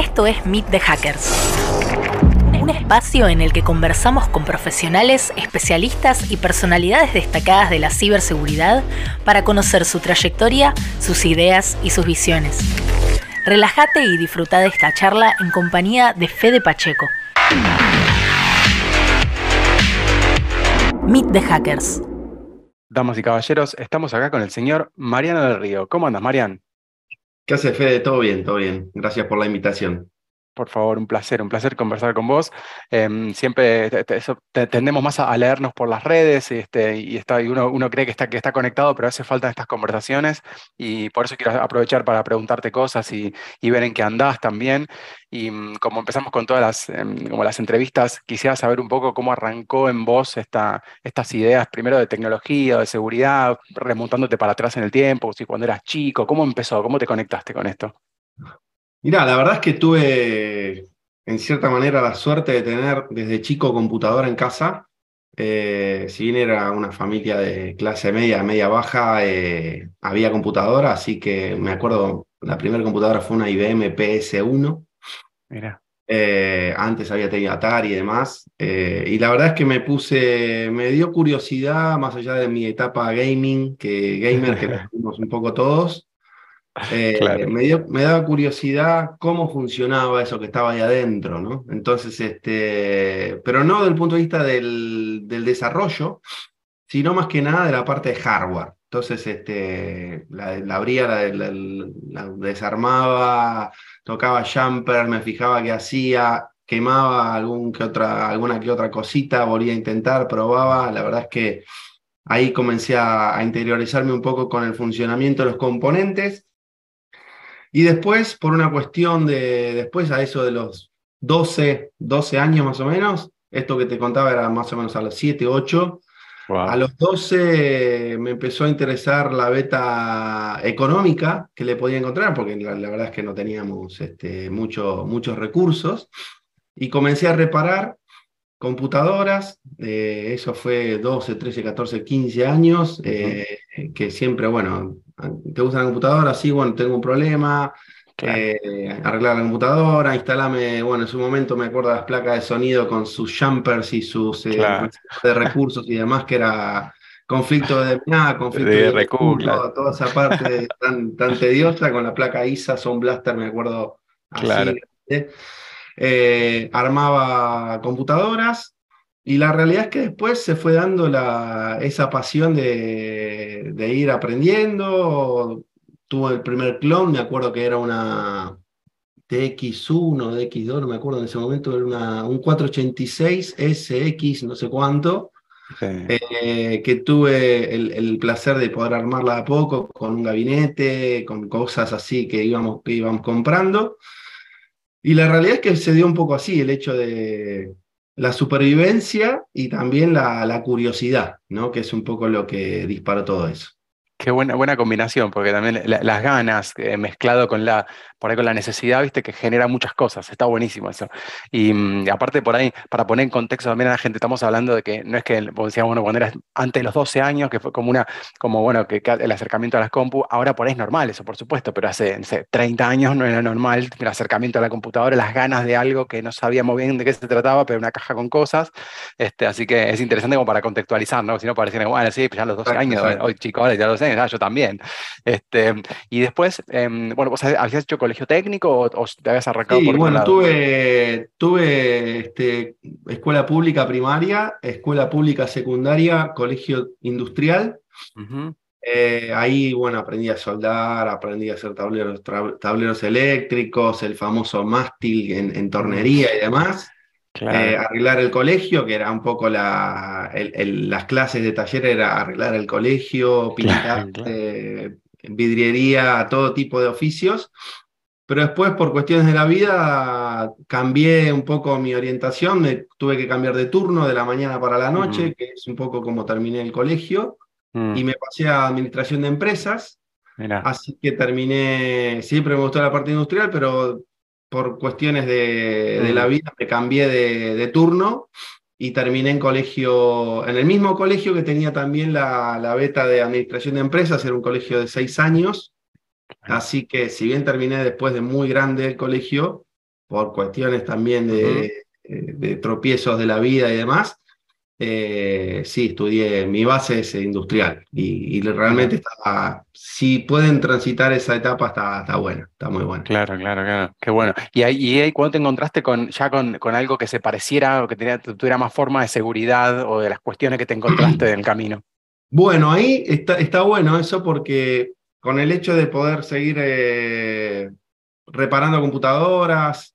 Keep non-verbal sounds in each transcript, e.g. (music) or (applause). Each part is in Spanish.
Esto es Meet the Hackers. Un espacio en el que conversamos con profesionales, especialistas y personalidades destacadas de la ciberseguridad para conocer su trayectoria, sus ideas y sus visiones. Relájate y disfruta de esta charla en compañía de Fede Pacheco. Meet the Hackers. Damas y caballeros, estamos acá con el señor Mariano del Río. ¿Cómo andas, Marian? ¿Qué hace, Fede? Todo bien, todo bien. Gracias por la invitación. Por favor, un placer, un placer conversar con vos. Em, siempre tendemos más a, leernos por las redes este, y, está, y uno, uno, cree que está, que está conectado, pero hace falta estas conversaciones y por eso quiero aprovechar para preguntarte cosas y, y ver en qué andás también. Y mm, como empezamos con todas las, em, como las entrevistas, quisiera saber un poco cómo arrancó en vos esta, estas ideas, primero de tecnología, de seguridad, remontándote para atrás en el tiempo, si cuando eras chico, ¿cómo empezó? ¿Cómo te conectaste con esto? Mirá, la verdad es que tuve en cierta manera la suerte de tener desde chico computadora en casa. Eh, si bien era una familia de clase media, media baja, eh, había computadora, así que me acuerdo, la primera computadora fue una IBM PS1. Mira. Eh, antes había tenido Atari y demás. y la verdad es que me puse, me dio curiosidad, más allá de mi etapa gaming, que gamer, que (laughs) tuvimos un poco todos. Eh, me, daba curiosidad cómo funcionaba eso que estaba ahí adentro, ¿no? Entonces, este, pero no desde el punto de vista del, desarrollo, sino más que nada de la parte de hardware. Entonces, este, la, abría, la, desarmaba, tocaba jumper, me fijaba qué hacía, quemaba algún que otra, alguna que otra cosita, volvía a intentar, probaba. La verdad es que ahí comencé a interiorizarme un poco con el funcionamiento de los componentes y después, por una cuestión de, después a eso de los 12, 12 años más o menos, esto que te contaba era más o menos a los 7, 8, A los 12 me empezó a interesar la beta económica que le podía encontrar, porque la, verdad es que no teníamos este, mucho, muchos recursos, y comencé a reparar computadoras, eh, eso fue 12, 13, 14, 15 años, eh, que siempre, bueno, ¿Te gusta la computadora? Sí, bueno, tengo un problema. Eh, arreglar la computadora, instalame, bueno, en su momento me acuerdo de las placas de sonido con sus jumpers y sus eh, de recursos y demás, que era conflicto de (laughs) nada, conflicto de, recursos, toda, esa parte tan, tan tediosa con la placa ISA, Son Blaster, me acuerdo así. Eh, armaba computadoras, y la realidad es que después se fue dando la, esa pasión de, de, ir aprendiendo. Tuve el primer clon, me acuerdo que era una TX1, DX2, no me acuerdo en ese momento, era una, un 486 SX, no sé cuánto, eh, que tuve el, el, placer de poder armarla a poco con un gabinete, con cosas así que íbamos, que íbamos comprando. Y la realidad es que se dio un poco así, el hecho de, la supervivencia y también la, la, curiosidad, ¿no? que es un poco lo que disparó todo eso. Qué buena, buena combinación, porque también las ganas eh, mezclado con la, por ahí con la necesidad, viste, que genera muchas cosas. Está buenísimo eso. Y, mm, aparte, por ahí, para poner en contexto también a la gente, estamos hablando de que no es que, decíamos, bueno, cuando eras antes de los 12 años, que fue como una, como bueno, que el acercamiento a las compu, ahora por ahí es normal eso, por supuesto, pero hace, 30 años no era normal el acercamiento a la computadora, las ganas de algo que no sabíamos bien de qué se trataba, pero una caja con cosas. Este, así que es interesante como para contextualizar, ¿no? Si no pareciera, bueno, sí, pues ya los 12 años, hoy chicos, ahora ya los ah, yo también. Este, y después, em, bueno, vos habías hecho colegio técnico o, te habías arrancado sí, bueno, tuve, tuve este, escuela pública primaria, escuela pública secundaria, colegio industrial. Eh, ahí, bueno, aprendí a soldar, aprendí a hacer tableros, tableros eléctricos, el famoso mástil en, tornería y demás. Eh, arreglar el colegio, que era un poco la, las clases de taller, era arreglar el colegio, (laughs) pintar, eh, vidriería, todo tipo de oficios. Pero después, por cuestiones de la vida, cambié un poco mi orientación, me tuve que cambiar de turno de la mañana para la noche, que es un poco como terminé el colegio, mm. y me pasé a administración de empresas. Así que terminé, siempre me gustó la parte industrial, pero por cuestiones de, la mm. vida me cambié de, de, turno y terminé en colegio, en el mismo colegio que tenía también la, la beta de administración de empresas, era un colegio de seis años. Así que si bien terminé después de muy grande el colegio, por cuestiones también de, de tropiezos de la vida y demás, eh, sí, estudié, mi base es industrial y, realmente está, si pueden transitar esa etapa está, está buena, está muy buena. Claro, claro, claro, qué bueno. ¿Y ahí, y cuando te encontraste con, ya con, con, algo que se pareciera o que tenía, tuviera más forma de seguridad o de las cuestiones que te encontraste en el camino? Bueno, ahí está, está bueno eso porque con el hecho de poder seguir eh, reparando computadoras,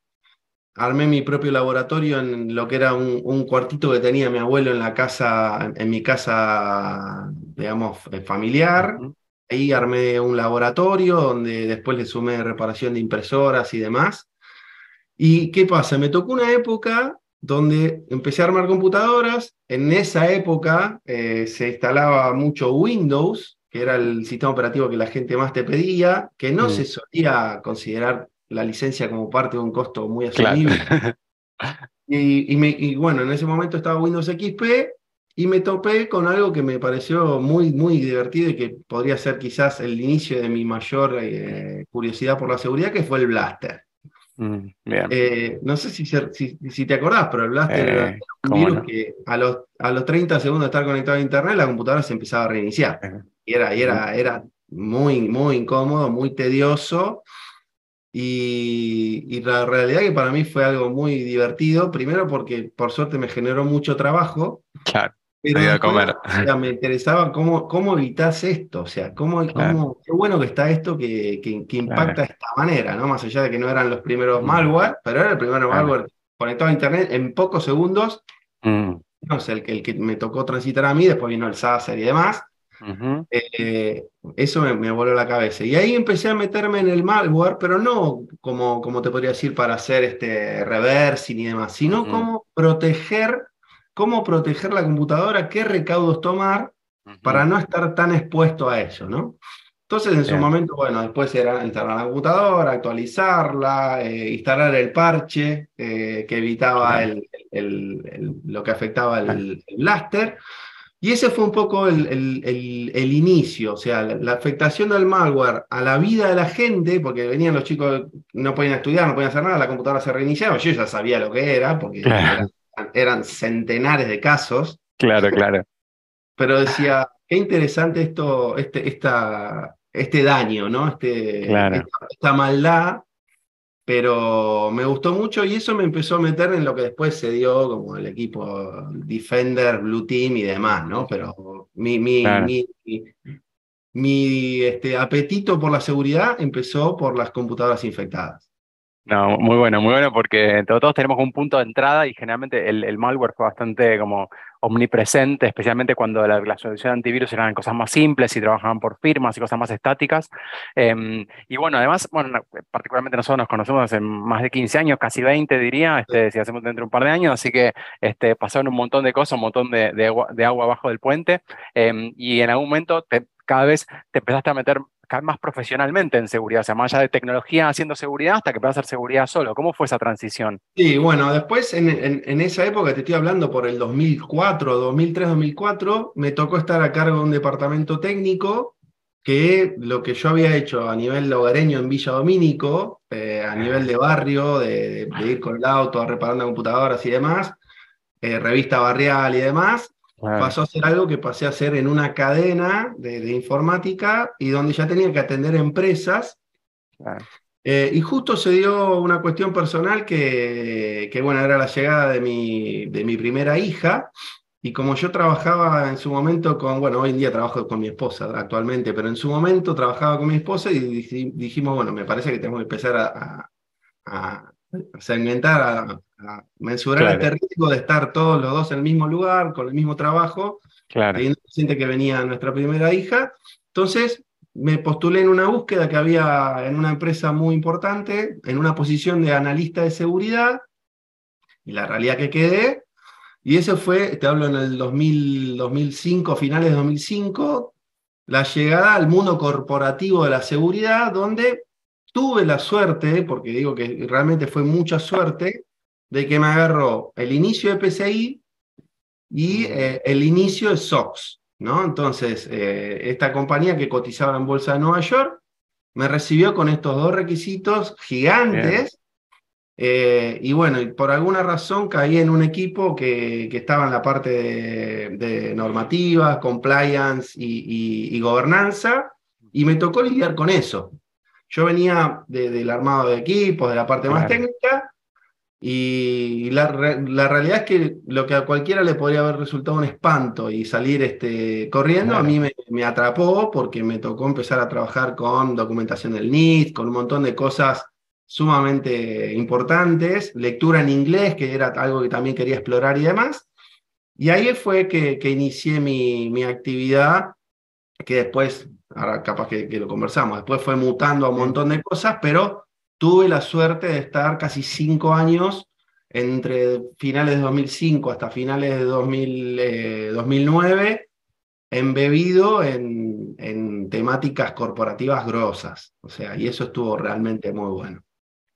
armé mi propio laboratorio en lo que era un, cuartito que tenía mi abuelo en la casa, en, mi casa, digamos, eh, familiar. Ahí armé un laboratorio donde después le sumé reparación de impresoras y demás. ¿Y qué pasa? Me tocó una época donde empecé a armar computadoras. En esa época eh, se instalaba mucho Windows, que era el sistema operativo que la gente más te pedía, que no mm. se solía considerar la licencia como parte de un costo muy asumible. (laughs) Y, bueno, en ese momento estaba Windows XP y me topé con algo que me pareció muy, muy divertido y que podría ser quizás el inicio de mi mayor eh, curiosidad por la seguridad, que fue el Blaster. Mm, eh, no sé si, si, te acordás, pero el Blaster era eh, un virus que a los, a los 30 segundos de estar conectado a Internet, la computadora se empezaba a reiniciar. Y era, y era, era muy, muy incómodo, muy tedioso. Y, la realidad que para mí fue algo muy divertido, primero porque por suerte me generó mucho trabajo. Claro. Pero comer. me interesaba cómo, cómo evitas esto, o sea, cómo, cómo, qué bueno que está esto que, que, impacta de esta manera, ¿no? Más allá de que no eran los primeros mm. malware, pero era el primer malware conectado a Internet en pocos segundos. Mm. No sé, el, el que me tocó transitar a mí, después vino el SASER y demás. Eh, eso me, voló la cabeza. Y ahí empecé a meterme en el malware, pero no como, como te podría decir para hacer este reversing y demás, sino cómo proteger, cómo proteger la computadora, qué recaudos tomar para no estar tan expuesto a eso, ¿no? Entonces, en su momento, bueno, después era instalar la computadora, actualizarla, eh, instalar el parche eh, que evitaba el, lo que afectaba el, blaster. Y ese fue un poco el, el, inicio, o sea, la, afectación del malware a la vida de la gente, porque venían los chicos, no podían estudiar, no podían hacer nada, la computadora se reiniciaba, yo ya sabía lo que era, porque eran, centenares de casos. Claro, claro. Pero decía, qué interesante esto, este, esta, este daño, ¿no? Este, esta, maldad pero me gustó mucho y eso me empezó a meter en lo que después se dio como el equipo Defender, Blue Team y demás, ¿no? Pero mi, mi, mi, este, apetito por la seguridad empezó por las computadoras infectadas. No, muy bueno, muy bueno porque todos tenemos un punto de entrada y generalmente el, el malware fue bastante como omnipresente, especialmente cuando la, la, solución de antivirus eran cosas más simples y trabajaban por firmas y cosas más estáticas. Em, y bueno, además, bueno, particularmente nosotros nos conocemos hace más de 15 años, casi 20 diría, este, si hacemos dentro de un par de años, así que este, pasaron un montón de cosas, un montón de, de, agua, de agua, abajo del puente em, y en algún momento te, cada vez te empezaste a meter más profesionalmente en seguridad, o sea, más allá de tecnología haciendo seguridad hasta que puedas hacer seguridad solo. ¿Cómo fue esa transición? Sí, bueno, después en, en, esa época, te estoy hablando por el 2004, 2003, 2004, me tocó estar a cargo de un departamento técnico que lo que yo había hecho a nivel hogareño en Villa Domínico, eh, a nivel de barrio, de, ir con el auto reparando computadoras y demás, eh, revista barrial y demás, Pasó a ser algo que pasé a hacer en una cadena de, informática y donde ya tenía que atender empresas. Eh, y justo se dio una cuestión personal que, que, bueno, era la llegada de mi, de mi primera hija. Y como yo trabajaba en su momento con, bueno, hoy en día trabajo con mi esposa actualmente, pero en su momento trabajaba con mi esposa y dijimos, bueno, me parece que tenemos que empezar a, a, a segmentar, a, a mensurar este riesgo de estar todos los dos en el mismo lugar, con el mismo trabajo, claro. teniendo presente que venía nuestra primera hija. Entonces, me postulé en una búsqueda que había en una empresa muy importante, en una posición de analista de seguridad, y la realidad que quedé, y ese fue, te hablo en el 2000, 2005, finales de 2005, la llegada al mundo corporativo de la seguridad, donde tuve la suerte, porque digo que realmente fue mucha suerte, de que me agarró el inicio de PCI y eh, el inicio de SOX. ¿no? Entonces, eh, esta compañía que cotizaba en Bolsa de Nueva York me recibió con estos dos requisitos gigantes Eh, y bueno, por alguna razón caí en un equipo que, estaba en la parte de, normativa, compliance y, gobernanza, y me tocó lidiar con eso. Yo venía del armado de equipos, de la parte más técnica, y la, realidad es que lo que a cualquiera le podría haber resultado un espanto y salir este, corriendo, a mí me, me, atrapó porque me tocó empezar a trabajar con documentación del NIST, con un montón de cosas sumamente importantes, lectura en inglés, que era algo que también quería explorar y demás. Y ahí fue que, que inicié mi, mi, actividad, que después, ahora capaz que, que, lo conversamos, después fue mutando a un montón de cosas, pero tuve la suerte de estar casi cinco años entre finales de 2005 hasta finales de 2000, 2009 eh, embebido en, en temáticas corporativas grosas. O sea, y eso estuvo realmente muy bueno.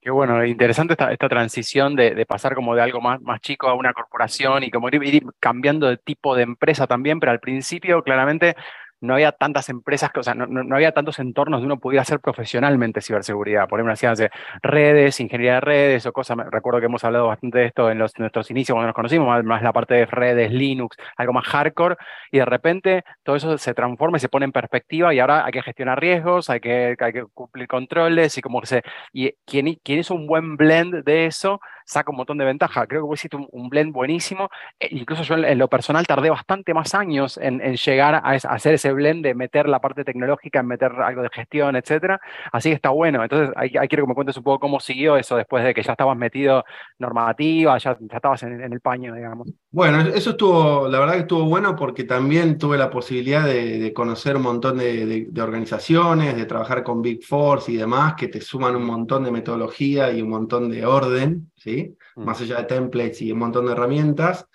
Qué bueno, interesante esta, esta transición de, de, pasar como de algo más, más chico a una corporación y como ir, cambiando de tipo de empresa también, pero al principio claramente no había tantas empresas, o sea, no, no, había tantos entornos donde uno pudiera hacer profesionalmente ciberseguridad. Por ejemplo, hacían redes, ingeniería de redes o cosas. Recuerdo que hemos hablado bastante de esto en, los, nuestros inicios cuando nos conocimos, más, la parte de redes, Linux, algo más hardcore, y de repente todo eso se transforma y se pone en perspectiva y ahora hay que gestionar riesgos, hay que, hay que cumplir controles y como que se... Y quien, quien hizo un buen blend de eso saca un montón de ventaja. Creo que vos hiciste un, blend buenísimo. E incluso yo en, lo personal tardé bastante más años en, llegar a, hacer ese blend de meter la parte tecnológica, en meter algo de gestión, etcétera. Así que está bueno. Entonces, ahí, quiero que me cuentes un poco cómo siguió eso después de que ya estabas metido normativa, ya, ya estabas en, el paño, digamos. Bueno, eso estuvo, la verdad que estuvo bueno porque también tuve la posibilidad de, conocer un montón de, de, organizaciones, de trabajar con Big Force y demás, que te suman un montón de metodología y un montón de orden. ¿Sí? Mm. Más allá de templates y un montón de herramientas.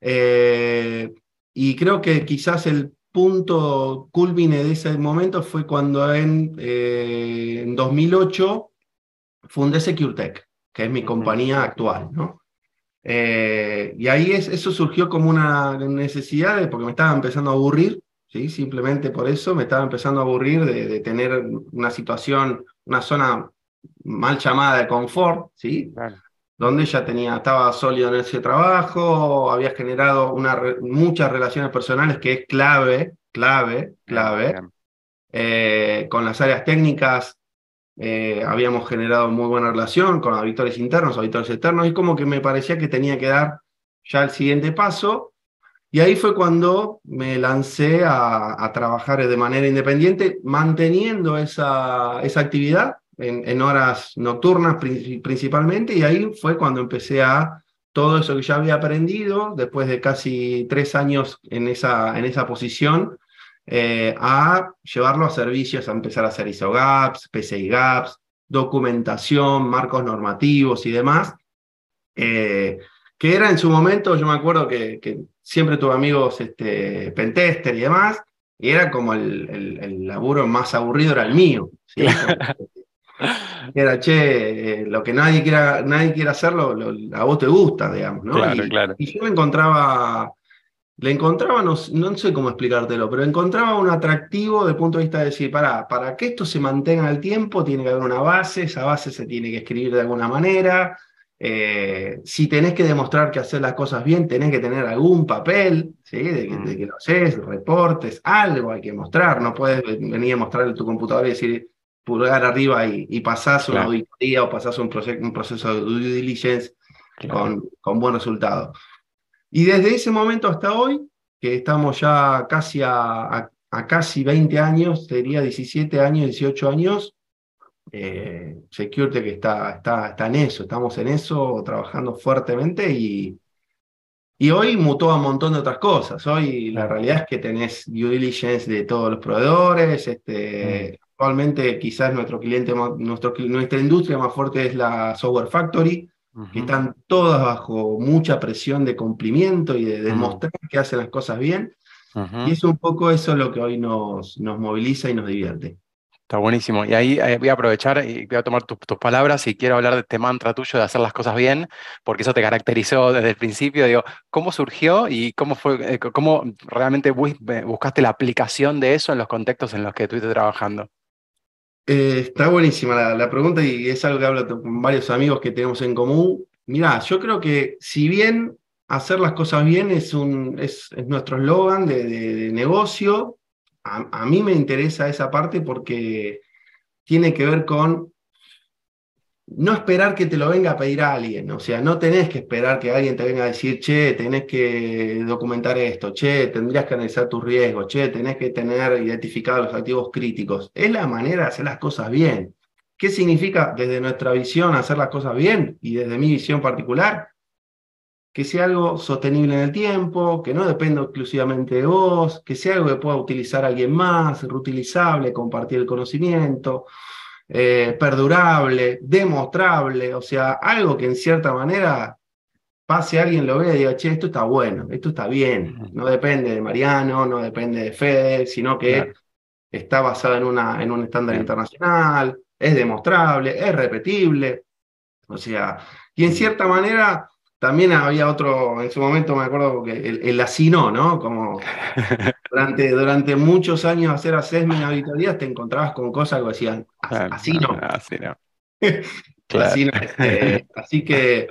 Eh, y creo que quizás el punto culmine de ese momento fue cuando en, eh, en 2008 fundé SecureTech, que es mi compañía actual, ¿no? Eh, y ahí es, eso surgió como una necesidad, de, porque me estaba empezando a aburrir, ¿sí? simplemente por eso me estaba empezando a aburrir de, tener una situación, una zona mal llamada de confort, ¿sí? Donde ya tenía, estaba sólido en ese trabajo, había generado una, muchas relaciones personales que es clave, clave, clave. Eh, con las áreas técnicas eh, habíamos generado muy buena relación con auditores internos, auditores externos, y como que me parecía que tenía que dar ya el siguiente paso. Y ahí fue cuando me lancé a, a trabajar de manera independiente, manteniendo esa, esa actividad, en, horas nocturnas principalmente, y ahí fue cuando empecé a todo eso que ya había aprendido, después de casi tres años en esa, en esa posición, eh, a llevarlo a servicios, a empezar a hacer ISO GAPS, PCI GAPS, documentación, marcos normativos y demás, eh, que era en su momento, yo me acuerdo que, siempre tuve amigos este, pentester y demás, y era como el, el, laburo más aburrido era el mío. ¿sí? (laughs) Era, che, eh, lo que nadie quiera, nadie quiera hacerlo, a vos te gusta, digamos, ¿no? y, yo le encontraba, le encontraba, no, sé cómo explicártelo, pero encontraba un atractivo desde el punto de vista de decir, para, para que esto se mantenga en el tiempo, tiene que haber una base, esa base se tiene que escribir de alguna manera. Eh, si tenés que demostrar que hacer las cosas bien, tenés que tener algún papel, ¿sí? de, que, de que lo haces, reportes, algo hay que mostrar. No puedes venir a mostrarle tu computadora y decir, pulgar arriba y, y pasás una auditoría o pasás un, proceso, un proceso de due diligence con, con buen resultado. Y desde ese momento hasta hoy, que estamos ya casi a, a, casi 20 años, sería 17 años, 18 años, eh, Security que está, está, está en eso, estamos en eso, trabajando fuertemente y, y hoy mutó a un montón de otras cosas. Hoy la realidad es que tenés due diligence de todos los proveedores, este, mm. Actualmente quizás nuestro cliente, nuestro, nuestra industria más fuerte es la Software Factory, que están todas bajo mucha presión de cumplimiento y de demostrar que hacen las cosas bien. Y es un poco eso lo que hoy nos, nos moviliza y nos divierte. Está buenísimo. Y ahí eh, voy a aprovechar y voy a tomar tus palabras y quiero hablar de este mantra tuyo de hacer las cosas bien, porque eso te caracterizó desde el principio. Digo, ¿cómo surgió y cómo fue, eh, cómo realmente buscaste la aplicación de eso en los contextos en los que estuviste trabajando? Eh, está buenísima la, pregunta y es algo que hablo con varios amigos que tenemos en común. Mirá, yo creo que si bien hacer las cosas bien es, un, es, nuestro eslogan de, negocio, a, mí me interesa esa parte porque tiene que ver con no esperar que te lo venga a pedir a alguien, o sea, no tenés que esperar que alguien te venga a decir, che, tenés que documentar esto, che, tendrías que analizar tus riesgos, che, tenés que tener identificados los activos críticos. Es la manera de hacer las cosas bien. ¿Qué significa desde nuestra visión hacer las cosas bien y desde mi visión particular? Que sea algo sostenible en el tiempo, que no dependa exclusivamente de vos, que sea algo que pueda utilizar alguien más, reutilizable, compartir el conocimiento, eh, perdurable, demostrable, o sea, algo que en cierta manera pase alguien lo vea y diga, che, esto está bueno, esto está bien, no depende de Mariano, no depende de Fede, sino que está basado en, una, en un estándar internacional, es demostrable, es repetible, o sea, y en cierta manera también había otro, en su momento me acuerdo que el, el asino, ¿no? Como (laughs) durante, durante muchos años hacer assessment auditorías te encontrabas con cosas que decían, así no. Así no. (laughs) así, este, (laughs) así que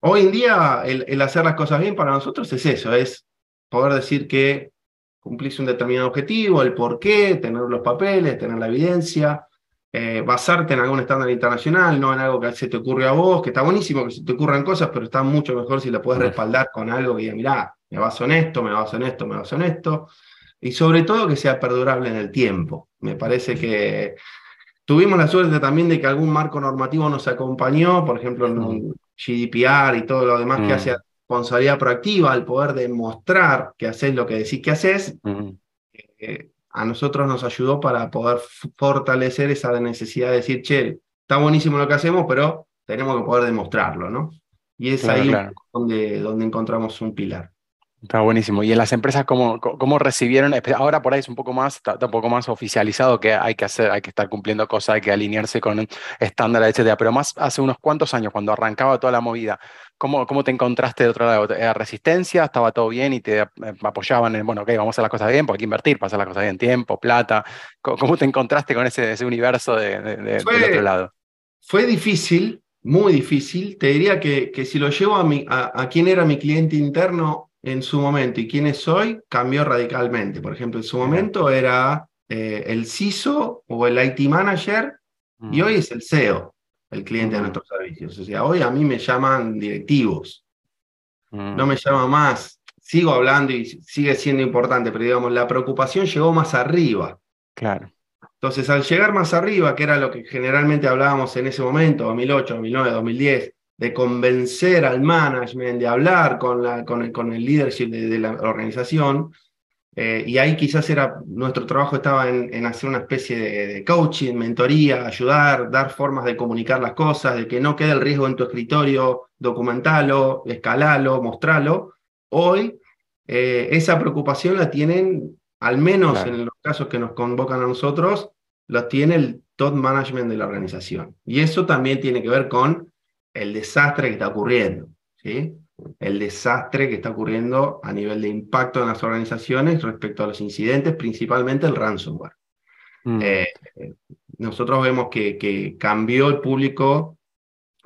hoy en día el, el, hacer las cosas bien para nosotros es eso, es poder decir que cumplís un determinado objetivo, el por qué, tener los papeles, tener la evidencia, eh, basarte en algún estándar internacional, no en algo que se te ocurre a vos, que está buenísimo que se te ocurran cosas, pero está mucho mejor si la puedes respaldar con algo que diga, mirá, me baso en esto, me baso en esto, me baso en esto, y sobre todo que sea perdurable en el tiempo. Me parece que tuvimos la suerte también de que algún marco normativo nos acompañó, por ejemplo, en un GDPR y todo lo demás que hace responsabilidad proactiva, al poder demostrar que haces lo que decís que haces a nosotros nos ayudó para poder fortalecer esa necesidad de decir, che, está buenísimo lo que hacemos, pero tenemos que poder demostrarlo, ¿no? Y es ahí Donde, donde encontramos un pilar. Está buenísimo. ¿Y en las empresas cómo, cómo recibieron? Ahora por ahí es un poco más, está, un poco más oficializado que hay que hacer, hay que estar cumpliendo cosas, hay que alinearse con estándares, etcétera. Pero más hace unos cuantos años, cuando arrancaba toda la movida, ¿cómo, cómo te encontraste de otro lado? ¿Era resistencia? ¿Estaba todo bien y te apoyaban en, bueno, ok, vamos a hacer las cosas bien, porque hay que invertir, pasar las cosas bien, tiempo, plata? ¿Cómo, te encontraste con ese, ese universo de, del otro lado? Fue difícil, muy difícil. Te diría que, que si lo llevo a, mi, a, a quién era mi cliente interno, en su momento y quién es hoy cambió radicalmente. Por ejemplo, en su momento era eh, el CISO o el IT manager y hoy es el CEO, el cliente de nuestros servicios. O sea, hoy a mí me llaman directivos, no me llama más. Sigo hablando y sigue siendo importante, pero digamos, la preocupación llegó más arriba. Claro. Entonces, al llegar más arriba, que era lo que generalmente hablábamos en ese momento, 2008, 2009, 2010, de convencer al management, de hablar con, la, con, el, con el leadership de, la organización. Eh, y ahí quizás era, nuestro trabajo estaba en, hacer una especie de, coaching, mentoría, ayudar, dar formas de comunicar las cosas, de que no quede el riesgo en tu escritorio, documentalo, escalalo, mostralo. Hoy eh, esa preocupación la tienen, al menos en los casos que nos convocan a nosotros, la tiene el top management de la organización. Y eso también tiene que ver con el desastre que está ocurriendo, ¿sí? El desastre que está ocurriendo a nivel de impacto en las organizaciones respecto a los incidentes, principalmente el ransomware. Mm. Eh, nosotros vemos que, que, cambió el público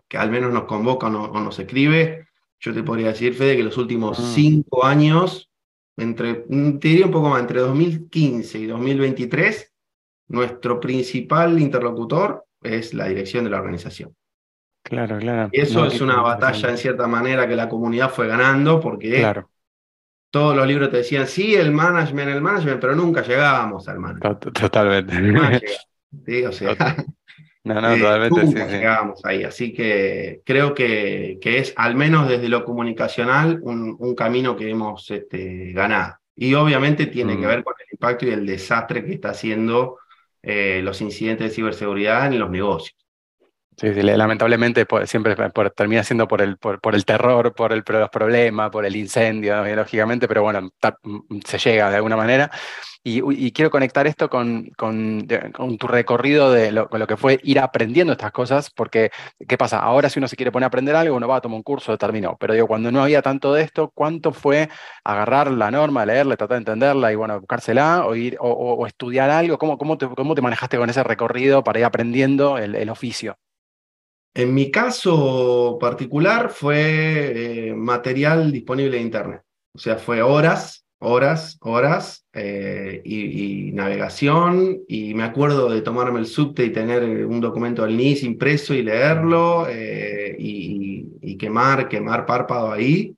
que al menos nos convoca o, nos escribe. Yo te podría decir, Fede, que los últimos mm. cinco años, entre, te diría un poco más, entre 2015 y 2023, nuestro principal interlocutor es la dirección de la organización. Claro, claro. Y eso es una batalla en cierta manera que la comunidad fue ganando porque claro. todos los libros te decían, sí, el management, el management, pero nunca llegábamos al management. Totalmente. No, (laughs) o sea, no, no, (laughs) totalmente. Nunca llegábamos ahí. Así que creo que, que, es, al menos desde lo comunicacional, un, un camino que hemos este, ganado. Y obviamente tiene que mm. ver con el impacto y el desastre que está haciendo eh, los incidentes de ciberseguridad en los negocios. Sí, lamentablemente siempre termina siendo por el, por, el terror, por, el, los problemas, por el incendio, lógicamente, pero bueno, mm, se llega de alguna manera. Y, quiero conectar esto con, con, tu recorrido de lo, lo, que fue ir aprendiendo estas cosas, porque ¿qué pasa? Ahora si uno se quiere poner a aprender algo, uno va a tomar un curso, terminó. Pero digo, cuando no había tanto de esto, ¿cuánto fue agarrar la norma, leerla, tratar de entenderla y bueno, buscársela o, ir, o, estudiar algo? ¿Cómo, cómo, te, ¿Cómo te manejaste con ese recorrido para ir aprendiendo el oficio? En mi caso particular fue eh, material disponible en Internet. O sea, fue horas, horas, horas eh, y, navegación. Y me acuerdo de tomarme el subte y tener un documento del NIS impreso y leerlo eh, y, quemar, quemar párpado ahí.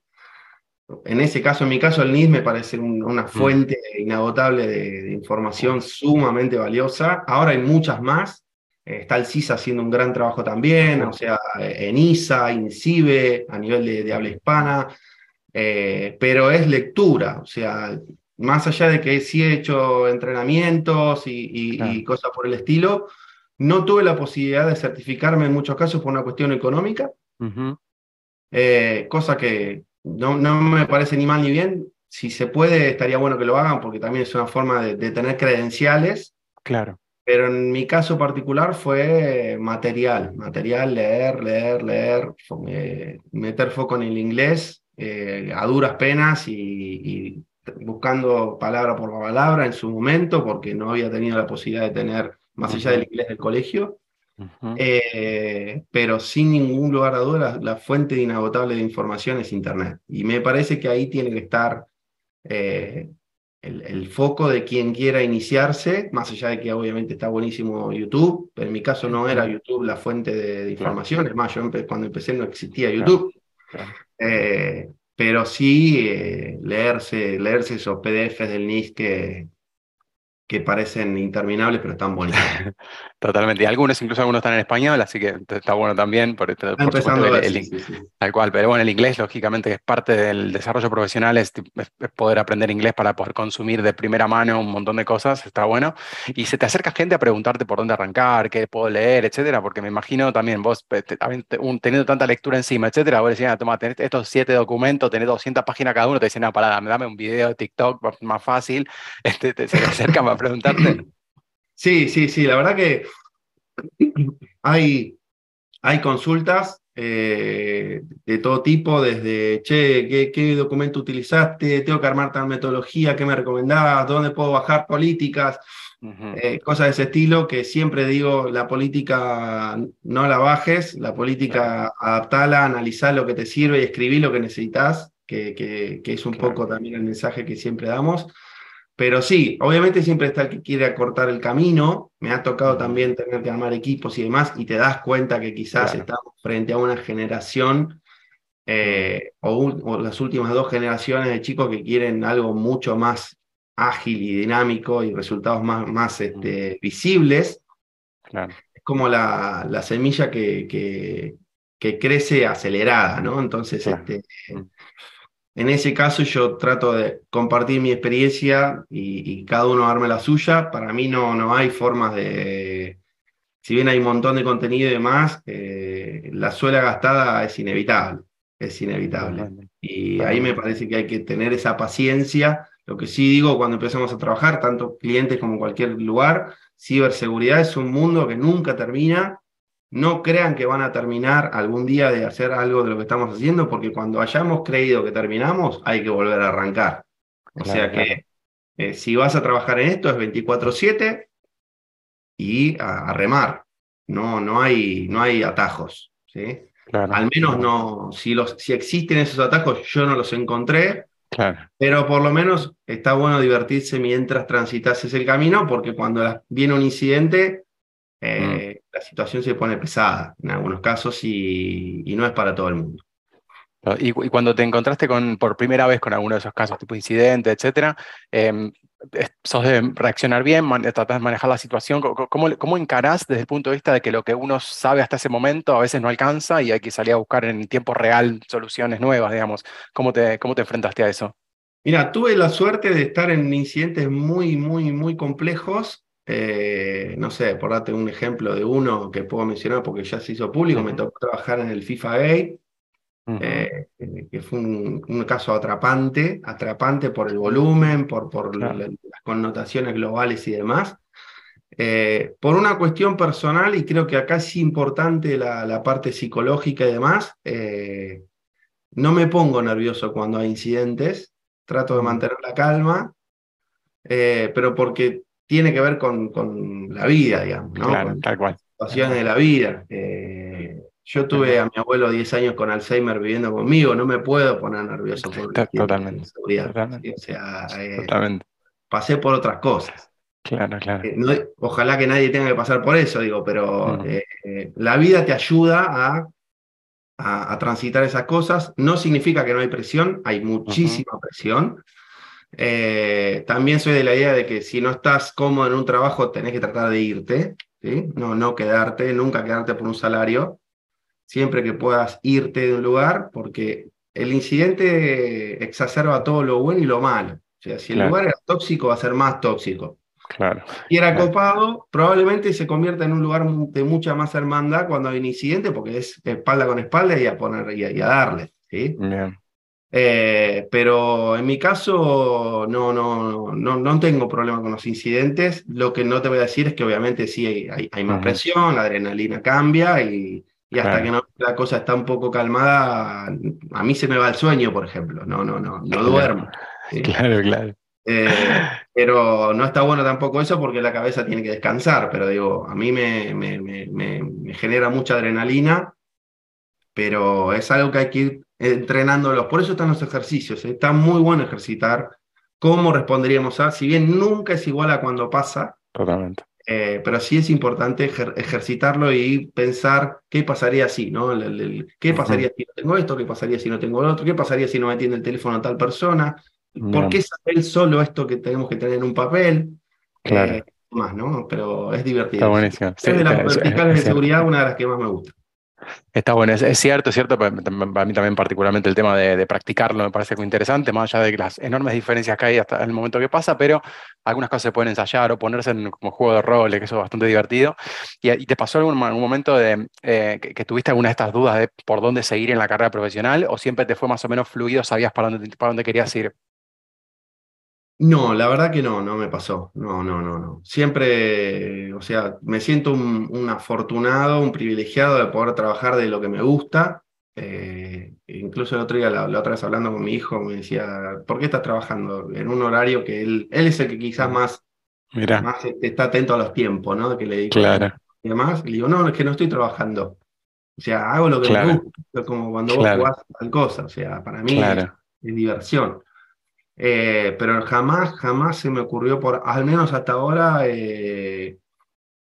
En ese caso, en mi caso, el NIS me parece una mm. fuente inagotable de información sumamente valiosa. Ahora hay muchas más Está el CISA haciendo un gran trabajo también, o sea, en ISA, INCIBE, a nivel de, habla hispana, eh, pero es lectura, o sea, más allá de que sí he hecho entrenamientos y, cosas por el estilo, no tuve la posibilidad de certificarme en muchos casos por una cuestión económica, eh, cosa que no, me parece ni mal ni bien. Si se puede, estaría bueno que lo hagan porque también es una forma de, de tener credenciales. Claro. Pero en mi caso particular fue material, material, leer, leer, leer, eh, meter foco en el inglés eh, a duras penas y, buscando palabra por palabra en su momento, porque no había tenido la posibilidad de tener más allá del inglés del colegio. Eh, pero sin ningún lugar a dudas, la, fuente inagotable de información es Internet. Y me parece que ahí tiene que estar el, foco de quien quiera iniciarse, más allá de que obviamente está buenísimo YouTube, pero en mi caso no era YouTube la fuente de, información, es más, yo cuando empecé no existía YouTube, eh, pero sí eh, leerse, leerse esos PDFs del NIS que, que parecen interminables, pero están bonitos. (laughs) Totalmente. Y algunos, incluso algunos están en español, así que está bueno también. Por, Tal cual. Pero bueno, el inglés, lógicamente, es parte del desarrollo profesional, es, poder aprender inglés para poder consumir de primera mano un montón de cosas, está bueno. Y se te acerca gente a preguntarte por dónde arrancar, qué puedo leer, etcétera, porque me imagino también vos, teniendo tanta lectura encima, etcétera, vos decís, ah, toma, tenés estos siete documentos, tenés 200 páginas cada uno, te dicen, no, pará, dame un video de TikTok más fácil, (laughs) este, se te acercan preguntarte. (clears throat) Sí, sí, sí, la verdad que (clears throat) hay, hay consultas eh, de todo tipo, desde, che, ¿qué, documento utilizaste? ¿Tengo que armar tal metodología? ¿Qué me recomendabas? ¿Dónde puedo bajar políticas? Eh, cosas de ese estilo que siempre digo, la política no la bajes, la política adaptala, analizá lo que te sirve y escribí lo que necesitas, que, que, es un poco también el mensaje que siempre damos. Pero sí, obviamente siempre está el que quiere acortar el camino. Me ha tocado también tener que armar equipos y demás, y te das cuenta que quizás estamos frente a una generación eh, o, las últimas dos generaciones de chicos que quieren algo mucho más ágil y dinámico y resultados más, más este, visibles. Es como la, la semilla que, que, que, crece acelerada, ¿no? Entonces, este, en ese caso yo trato de compartir mi experiencia y, cada uno arme la suya. Para mí no, no hay formas de, si bien hay un montón de contenido y demás, eh, la suela gastada es inevitable, es inevitable. Y ahí me parece que hay que tener esa paciencia. Lo que sí digo cuando empezamos a trabajar, tanto clientes como cualquier lugar, ciberseguridad es un mundo que nunca termina no crean que van a terminar algún día de hacer algo de lo que estamos haciendo, porque cuando hayamos creído que terminamos, hay que volver a arrancar. O sea que eh, si vas a trabajar en esto es 24/7 y a, remar. No, no, hay, no hay atajos. ¿sí? Al menos no, si, los, si existen esos atajos, yo no los encontré, pero por lo menos está bueno divertirse mientras transitas ese camino, porque cuando viene un incidente, eh, mm. La situación se pone pesada en algunos casos y, no es para todo el mundo. Y, cuando te encontraste con, por primera vez con alguno de esos casos, tipo incidente, etcétera, eh, sos de reaccionar bien, tratás de manejar la situación. ¿Cómo, ¿Cómo encarás desde el punto de vista de que lo que uno sabe hasta ese momento a veces no alcanza y hay que salir a buscar en tiempo real soluciones nuevas, digamos? ¿Cómo te, cómo te enfrentaste a eso? Mira, tuve la suerte de estar en incidentes muy, muy, muy complejos eh, no sé, por darte un ejemplo de uno que puedo mencionar porque ya se hizo público, me tocó trabajar en el FIFA Gate, eh, que fue un, caso atrapante, atrapante por el volumen, por, por las connotaciones globales y demás. Eh, por una cuestión personal, y creo que acá es importante la, parte psicológica y demás, eh, no me pongo nervioso cuando hay incidentes, trato de mantener la calma, eh, pero porque tiene que ver con, con la vida, digamos, ¿no? Claro, tal cual. Situaciones de la vida. yo tuve a mi abuelo 10 años con Alzheimer viviendo conmigo, no me puedo poner nervioso por Totalmente. Totalmente. O sea, Totalmente. pasé por otras cosas. Claro, claro. Eh, ojalá que nadie tenga que pasar por eso, digo, pero eh, eh, la vida te ayuda a, a, transitar esas cosas. No significa que no hay presión, hay muchísima presión. También soy de la idea de que si no estás cómodo en un trabajo, tenés que tratar de irte, ¿sí? no, no quedarte, nunca quedarte por un salario, siempre que puedas irte de un lugar, porque el incidente exacerba todo lo bueno y lo malo. O sea, si el lugar era tóxico, va a ser más tóxico. Claro. Y era copado, probablemente se convierta en un lugar de mucha más hermandad cuando hay un incidente, porque es espalda con espalda y a poner y a, darle. ¿sí? Eh, pero en mi caso no, no, no, no tengo problema con los incidentes. Lo que no te voy a decir es que obviamente sí hay, hay, más presión, la adrenalina cambia y, y hasta que no, la cosa está un poco calmada, a mí se me va el sueño, por ejemplo. No, no, no, no duermo. (laughs) Claro, claro. Eh, (laughs) pero no está bueno tampoco eso porque la cabeza tiene que descansar, pero digo, a mí me, me, me, genera mucha adrenalina, pero es algo que hay que ir entrenándolos. Por eso están los ejercicios, ¿eh? está muy bueno ejercitar cómo responderíamos a, si bien nunca es igual a cuando pasa, Totalmente. Eh, pero sí es importante ejercitarlo y pensar qué pasaría si, ¿no? ¿Qué pasaría si no tengo esto? ¿Qué pasaría si no tengo lo otro? ¿Qué pasaría si no me atiende el teléfono a tal persona? ¿Por qué saber solo esto que tenemos que tener en un papel? Claro. Eh, más, ¿no? Pero es divertido. Está buenísimo. es de las verticales de seguridad una de las que más me gusta. Está bueno, es, cierto, es cierto, para, mí también particularmente el tema de, practicarlo me parece muy interesante, más allá de las enormes diferencias que hay hasta el momento que pasa, pero algunas cosas se pueden ensayar o ponerse en, como juego de rol, que eso es bastante divertido. ¿Y, te pasó algún, momento de, eh, que, tuviste alguna de estas dudas de por dónde seguir en la carrera profesional o siempre te fue más o menos fluido, sabías para dónde, para dónde querías ir? No, la verdad que no, no me pasó. No, no, no, no. Siempre, o sea, me siento un, afortunado, un privilegiado de poder trabajar de lo que me gusta. Eh, incluso el otro día, la, otra vez hablando con mi hijo, me decía, ¿por qué estás trabajando en un horario que él, él es el que quizás más, más este, está atento a los tiempos, ¿no? Que le digo claro. y demás. Y le digo, no, es que no estoy trabajando. O sea, hago lo que me gusta, como cuando vos jugás tal cosa. O sea, para mí es diversión. Eh, pero jamás, jamás se me ocurrió, por, al menos hasta ahora, eh,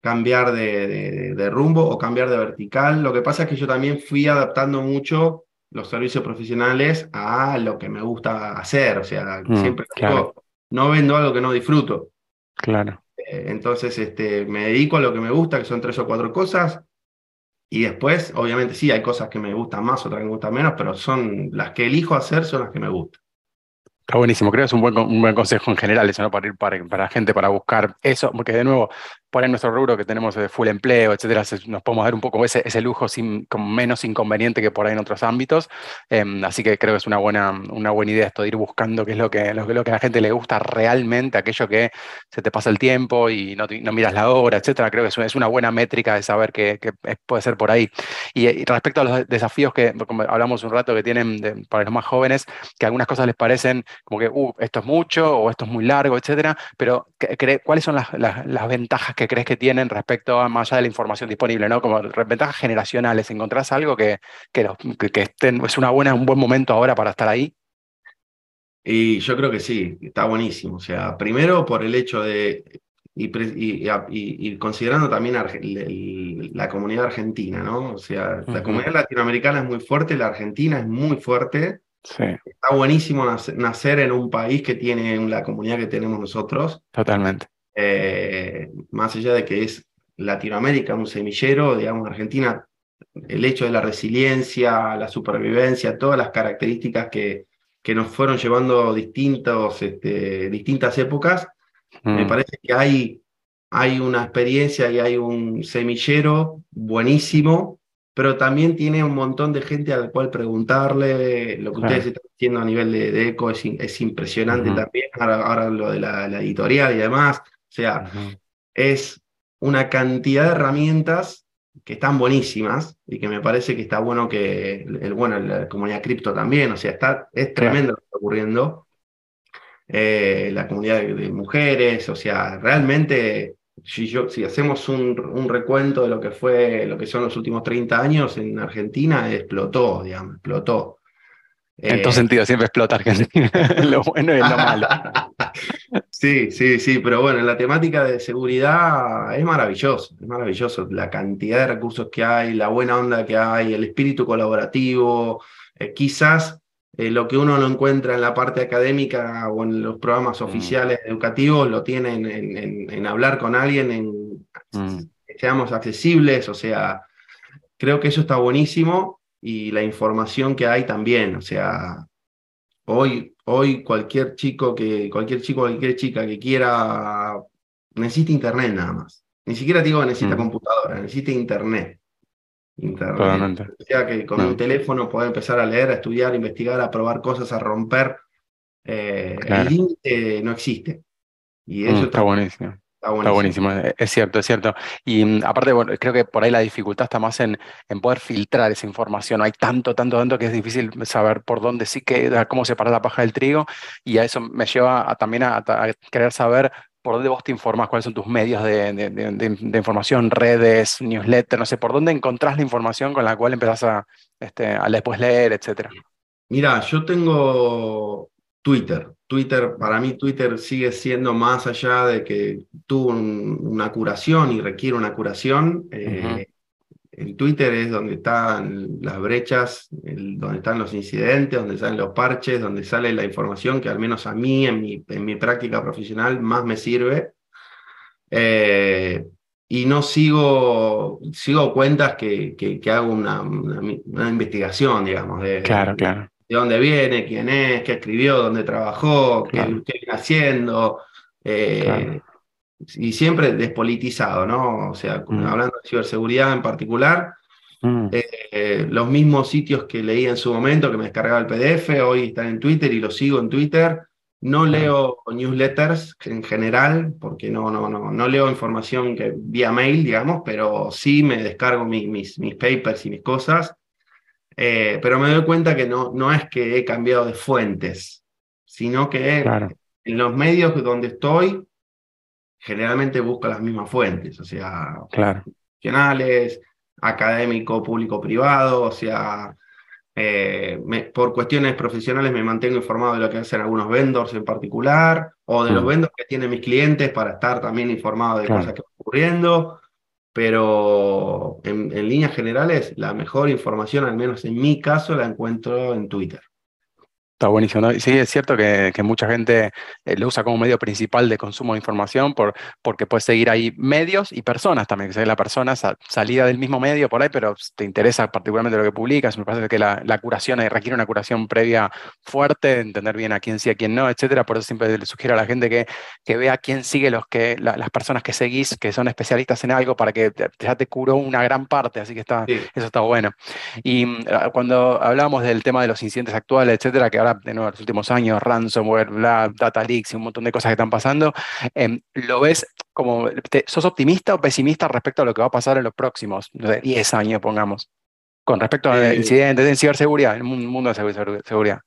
cambiar de, rumbo o cambiar de vertical. Lo que pasa es que yo también fui adaptando mucho los servicios profesionales a lo que me gusta hacer. O sea, mm, siempre no vendo algo que no disfruto. Claro. Eh, entonces, este, me dedico a lo que me gusta, que son tres o cuatro cosas. Y después, obviamente, sí, hay cosas que me gustan más, otras que me gustan menos, pero son las que elijo hacer, son las que me gustan. Está buenísimo, creo que es un buen, un buen consejo en general eso, ¿no? Para ir para, para la gente, para buscar eso, porque de nuevo, por nuestro rubro que tenemos de full empleo, etcétera, nos podemos dar un poco ese, ese lujo sin, con menos inconveniente que por ahí en otros ámbitos. Em, así que creo que es una buena, una buena idea esto de ir buscando qué es lo que, lo, lo, que a la gente le gusta realmente, aquello que se te pasa el tiempo y no, no miras la hora, etcétera. Creo que es, es una buena métrica de saber que, puede ser por ahí. Y, respecto a los desafíos que como hablamos un rato que tienen para los más jóvenes, que algunas cosas les parecen como que, uh, esto es mucho o esto es muy largo, etcétera, pero ¿cuáles son las, las, las ventajas que crees que tienen respecto a más allá de la información disponible, ¿no? Como ventajas generacionales, ¿encontrás algo que, que, estén, es una buena, un buen momento ahora para estar ahí? Y yo creo que sí, está buenísimo. O sea, primero por el hecho de, y, considerando también la comunidad argentina, ¿no? O sea, la comunidad latinoamericana es muy fuerte, la argentina es muy fuerte. Está buenísimo nacer en un país que tiene la comunidad que tenemos nosotros. Totalmente. Eh, más allá de que es Latinoamérica un semillero, digamos, Argentina, el hecho de la resiliencia, la supervivencia, todas las características que, que nos fueron llevando distintos, este, distintas épocas, me mm. parece que hay, hay una experiencia y hay un semillero buenísimo, pero también tiene un montón de gente al cual preguntarle. Lo que ustedes están haciendo a nivel de, eco es, es impresionante también. Ahora, lo de la, editorial y demás. O sea, es una cantidad de herramientas que están buenísimas y que me parece que está bueno que, el, bueno, la comunidad cripto también, o sea, está, es tremendo lo que está ocurriendo. Eh, la comunidad de, mujeres, o sea, realmente si, yo, si hacemos un, un, recuento de lo que fue, lo que son los últimos 30 años en Argentina, explotó, digamos, explotó. En todo eh, sentido, siempre explota Argentina, (laughs) lo bueno y lo malo. (laughs) sí, sí, sí, pero bueno, en la temática de seguridad es maravilloso, es maravilloso la cantidad de recursos que hay, la buena onda que hay, el espíritu colaborativo, eh, quizás eh, lo que uno no encuentra en la parte académica o en los programas mm. oficiales educativos lo tienen en, hablar con alguien, en mm. que seamos accesibles, o sea, creo que eso está buenísimo y la información que hay también, o sea, hoy, hoy cualquier chico que, cualquier chico, cualquier chica que quiera, necesita internet nada más. Ni siquiera digo que necesita mm. computadora, necesita internet. Internet. O sea que con un teléfono puede empezar a leer, a estudiar, a investigar, a probar cosas, a romper. Eh, el límite no existe. Y eso mm, está, buenísimo. Está buenísimo. es cierto, es cierto. Y mm, aparte, creo que por ahí la dificultad está más en, en, poder filtrar esa información. Hay tanto, tanto, tanto que es difícil saber por dónde sí que, cómo separar la paja del trigo. Y a eso me lleva también a, querer saber por dónde vos te informas, cuáles son tus medios de, información, redes, newsletter, no sé, por dónde encontrás la información con la cual empezás a, este, a después leer, etcétera. Mira, yo tengo Twitter. Twitter, para mí Twitter sigue siendo más allá de que tuvo una curación y requiere una curación. Eh, el Twitter es donde están las brechas, donde están los incidentes, donde salen los parches, donde sale la información que al menos a mí en mi, en mi práctica profesional más me sirve. Eh, y no sigo, sigo cuentas que, que, hago una, una, investigación, digamos, de, claro, claro. De dónde viene, quién es, qué escribió, dónde trabajó, qué, viene haciendo. Eh, y siempre despolitizado, ¿no? O sea, mm. hablando de ciberseguridad en particular, mm. eh, los mismos sitios que leí en su momento, que me descargaba el PDF, hoy están en Twitter y los sigo en Twitter. No leo newsletters en general, porque no, no, no, no leo información que, vía mail, digamos, pero sí me descargo mis, mis, papers y mis cosas. Eh, pero me doy cuenta que no, no es que he cambiado de fuentes, sino que en los medios donde estoy generalmente busca las mismas fuentes, o sea, claro. profesionales, académico, público, privado, o sea, eh, por cuestiones profesionales me mantengo informado de lo que hacen algunos vendors en particular, o de los mm. vendors que tienen mis clientes para estar también informado de cosas que están ocurriendo, pero en líneas generales la mejor información, al menos en mi caso, la encuentro en Twitter. Está buenísimo. Sí, es cierto que, mucha gente eh, lo usa como medio principal de consumo de información por, porque puedes seguir ahí medios y personas también, que la persona salida del mismo medio por ahí, pero te interesa particularmente lo que publicas. Me parece que la, curación requiere una curación previa fuerte, entender bien a quién sí, a quién no, etcétera. Por eso siempre le sugiero a la gente que, que vea quién sigue los que, las personas que seguís, que son especialistas en algo, para que ya te curó una gran parte. Así que está, eso está bueno. Y mm, cuando hablábamos del tema de los incidentes actuales, etcétera, que ahora, de nuevo, los últimos años, ransomware, bla, data leaks y un montón de cosas que están pasando, em, ¿lo ves como, sos optimista o pesimista respecto a lo que va a pasar en los próximos 10 años, pongamos, con respecto a eh, incidentes en ciberseguridad, en el mundo de seguridad?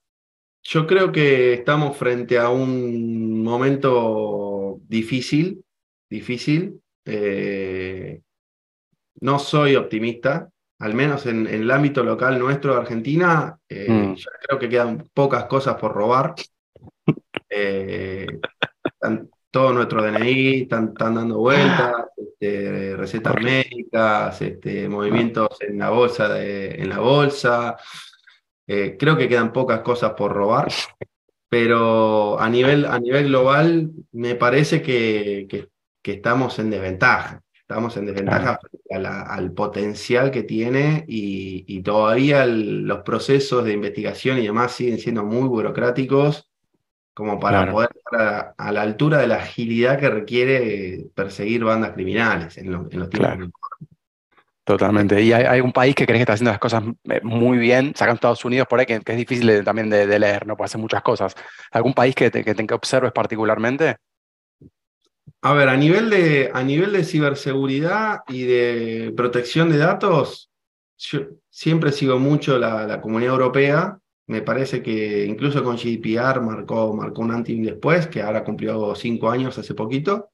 Yo creo que estamos frente a un momento difícil, difícil. Eh, no soy optimista, al menos en, el ámbito local nuestro de Argentina, eh, mm. creo que quedan pocas cosas por robar. (laughs) Eh, todos nuestros DNI están, dando vueltas, este, recetas médicas, este, movimientos en la bolsa. De, en la bolsa. Eh, creo que quedan pocas cosas por robar, pero a nivel, a nivel global me parece que, que estamos en desventaja. Estamos en desventaja al potencial que tiene y, todavía los procesos de investigación y demás siguen siendo muy burocráticos como para poder estar a, la altura de la agilidad que requiere perseguir bandas criminales en, los tiempos claro. Totalmente. ¿Y hay, un país que crees que está haciendo las cosas eh, muy bien? Sacan Estados Unidos por ahí, que, es difícil también de, leer, ¿no? Puede hacer muchas cosas. ¿Algún país que, te, que, observes particularmente? A ver, a nivel, de, a nivel de ciberseguridad y de protección de datos, yo siempre sigo mucho la, comunidad europea. Me parece que incluso con GDPR marcó, marcó un antes y un después, que ahora cumplió cinco años hace poquito.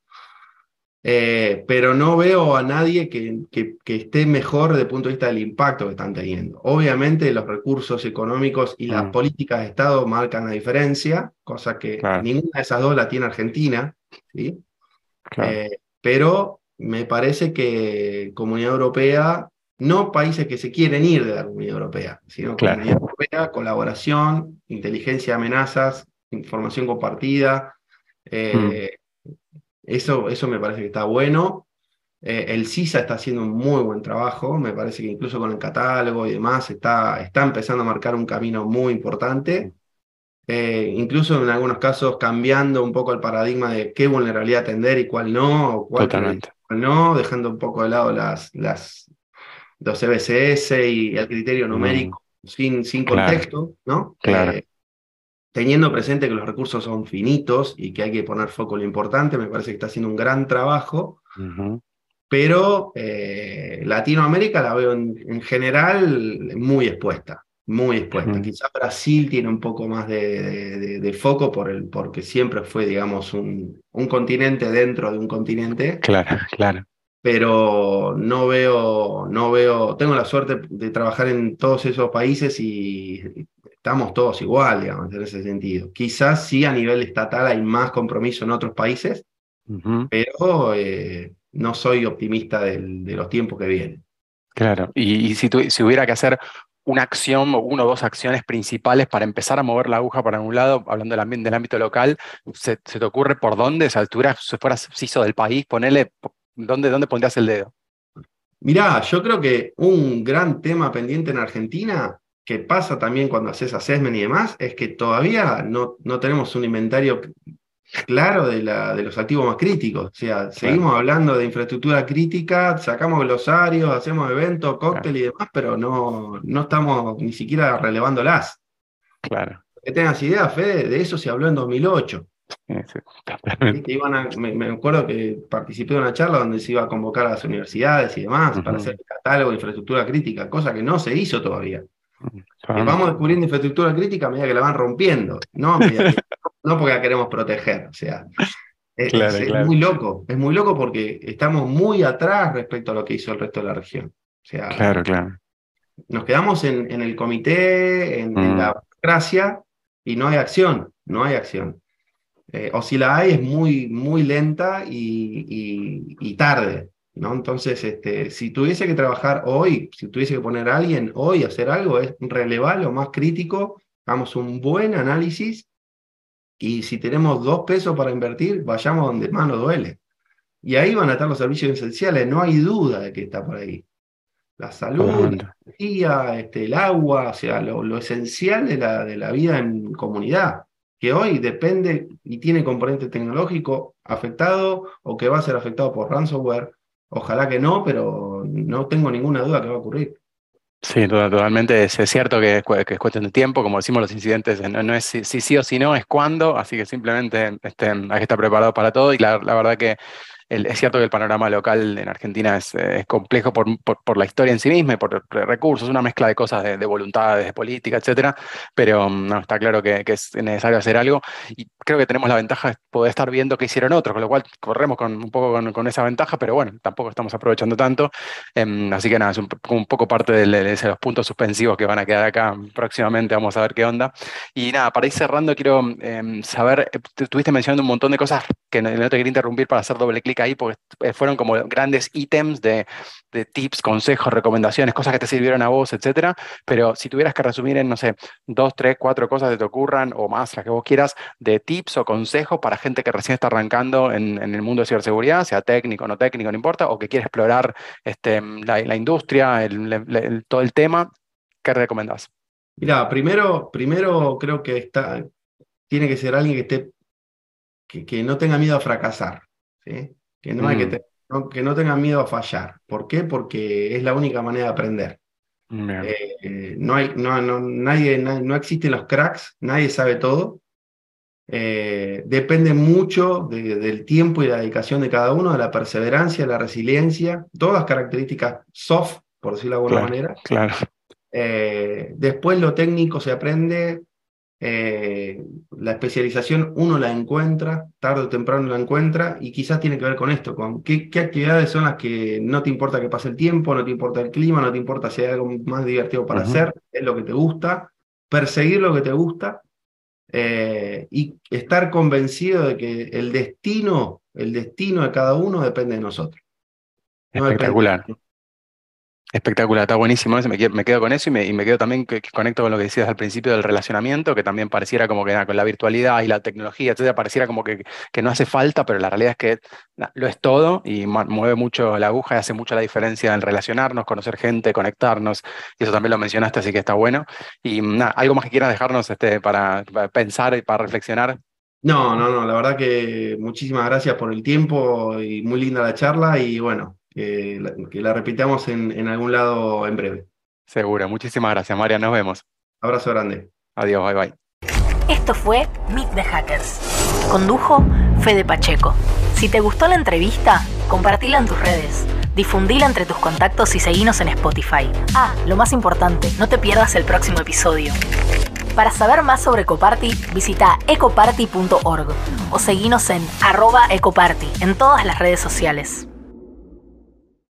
Eh, pero no veo a nadie que, que, esté mejor desde el punto de vista del impacto que están teniendo. Obviamente los recursos económicos y las mm. políticas de Estado marcan la diferencia, cosa que ninguna de esas dos la tiene Argentina, ¿sí? Eh, pero me parece que Comunidad Europea, no países que se quieren ir de la Comunidad Europea, sino Comunidad Europea, colaboración, inteligencia de amenazas, información compartida. Eh, mm. Eso, eso me parece que está bueno. Eh, el CISA está haciendo un muy buen trabajo, me parece que incluso con el catálogo y demás está, está empezando a marcar un camino muy importante. Eh, incluso en algunos casos cambiando un poco el paradigma de qué vulnerabilidad atender y cuál no, cuál, no, dejando un poco de lado las, las, los CBCS y el criterio numérico mm. sin, sin contexto, ¿no? Claro. Eh, teniendo presente que los recursos son finitos y que hay que poner foco en lo importante, me parece que está haciendo un gran trabajo, pero eh, Latinoamérica la veo en, general muy expuesta, muy expuesta. Quizá Brasil tiene un poco más de, foco por el, porque siempre fue, digamos, un, un continente dentro de un continente. Claro, claro pero no veo, no veo, tengo la suerte de trabajar en todos esos países y estamos todos igual, digamos, en ese sentido. Quizás sí a nivel estatal hay más compromiso en otros países, pero eh, no soy optimista de los tiempos que vienen. Claro, y, si, si hubiera que hacer una acción o una o dos acciones principales para empezar a mover la aguja para un lado, hablando del, del ámbito local, ¿se, te ocurre por dónde? esa altura si fueras CISO del país, ponele, ¿dónde, ¿dónde pondrías el dedo? Mirá, yo creo que un gran tema pendiente en Argentina que pasa también cuando haces assessment y demás, es que todavía no, no tenemos un inventario claro de, la, de los activos más críticos. O sea, seguimos hablando de infraestructura crítica, sacamos glosarios, hacemos eventos, cóctel y demás, pero no, no estamos ni siquiera relevándolas. Claro. Que tengas idea, Fede, de eso se habló en 2008. me, acuerdo que participé de una charla donde se iba a convocar a las universidades y demás para hacer el catálogo de infraestructura crítica, cosa que no se hizo todavía vamos descubriendo infraestructura crítica a medida que la van rompiendo, no, (laughs) no porque la queremos proteger. O sea, es, muy loco, es muy loco porque estamos muy atrás respecto a lo que hizo el resto de la región. O sea, claro, claro. Nos quedamos en, en el comité, en, mm. la burocracia, y no hay acción, no hay acción. Eh, o si la hay, es muy, muy lenta y, y tarde. ¿no? Entonces, este, si tuviese que trabajar hoy, si tuviese que poner a alguien hoy a hacer algo, es relevar lo más crítico, hagamos un buen análisis y si tenemos dos pesos para invertir, vayamos donde más nos duele. Y ahí van a estar los servicios esenciales, no hay duda de que está por ahí. La salud, la energía, este, el agua, o sea, lo, esencial de la, de la vida en comunidad, que hoy depende y tiene componente tecnológico afectado o que va a ser afectado por ransomware Ojalá que no, pero no tengo ninguna duda que va a ocurrir. Sí, totalmente. Es, cierto que es, cuestión de tiempo, como decimos los incidentes, no, es si, sí o si no, es cuándo, así que simplemente este, hay que estar preparado para todo y la verdad que es cierto que el panorama local en Argentina es, complejo por, por, la historia en sí misma por recursos, una mezcla de cosas, de, voluntades, de política, etcétera, pero mm, no, está claro que, es necesario hacer algo y creo que tenemos la ventaja de poder estar viendo qué hicieron otros, con lo cual corremos con, un poco con, esa ventaja, pero bueno, tampoco estamos aprovechando tanto, em, así que nada, es un, poco parte de, los puntos suspensivos que van a quedar acá próximamente, vamos a ver qué onda. Y nada, para ir cerrando, quiero em, saber, eh, estuviste mencionando un montón de cosas que no te quería interrumpir para hacer doble clic ahí, porque eh, fueron como grandes ítems de, tips, consejos, recomendaciones, cosas que te sirvieron a vos, etcétera. Pero si tuvieras que resumir en, no sé, dos, tres, cuatro cosas que te ocurran o más, las que vos quieras, de tips o consejos para gente que recién está arrancando en, el mundo de ciberseguridad, sea técnico, no técnico, no importa, o que quiere explorar este, la, industria, todo el tema, ¿qué recomendás? Mira, primero, primero creo que está, tiene que ser alguien que esté que, no tenga miedo a fracasar, que, no hay que, mm. que no tenga miedo a fallar. ¿Por qué? Porque es la única manera de aprender. Eh, no, hay, no, no, nadie, no existen los cracks, nadie sabe todo. Eh, depende mucho del tiempo y la dedicación de cada uno, de la perseverancia, la resiliencia, todas características soft, por decirlo de alguna manera. Claro. Eh, después lo técnico se aprende, eh, la especialización uno la encuentra, tarde o temprano la encuentra, y quizás tiene que ver con esto, con qué, actividades son las que no te importa que pase el tiempo, no te importa el clima, no te importa si hay algo más divertido para hacer, es lo que te gusta, perseguir lo que te gusta eh, y estar convencido de que el destino, el destino de cada uno depende de nosotros. Espectacular. Espectacular, está buenísimo. Me quedo, me quedo con eso y me, y me quedo también que, conecto con lo que decías al principio del relacionamiento, que también pareciera como que con la virtualidad y la tecnología, etcétera, pareciera como que, que no hace falta, pero la realidad es que lo es todo y mueve mucho la aguja y hace mucho la diferencia en relacionarnos, conocer gente, conectarnos. Y eso también lo mencionaste, así que está bueno. Y nada, algo más que quieras dejarnos este, para, para pensar y para reflexionar. No, no, no, la verdad que muchísimas gracias por el tiempo y muy linda la charla y bueno, que la, repitamos en, algún lado en breve. Seguro, muchísimas gracias, María, nos vemos. Abrazo grande. Adiós, bye bye. Esto fue Meet the Hackers. Condujo Fede Pacheco. Si te gustó la entrevista, compartila en tus redes, difundila entre tus contactos y seguinos en Spotify. Ah, lo más importante, no te pierdas el próximo episodio. Para saber más sobre Ecoparty, visita ecoparty.org o seguinos en arroba ecoparty en todas las redes sociales.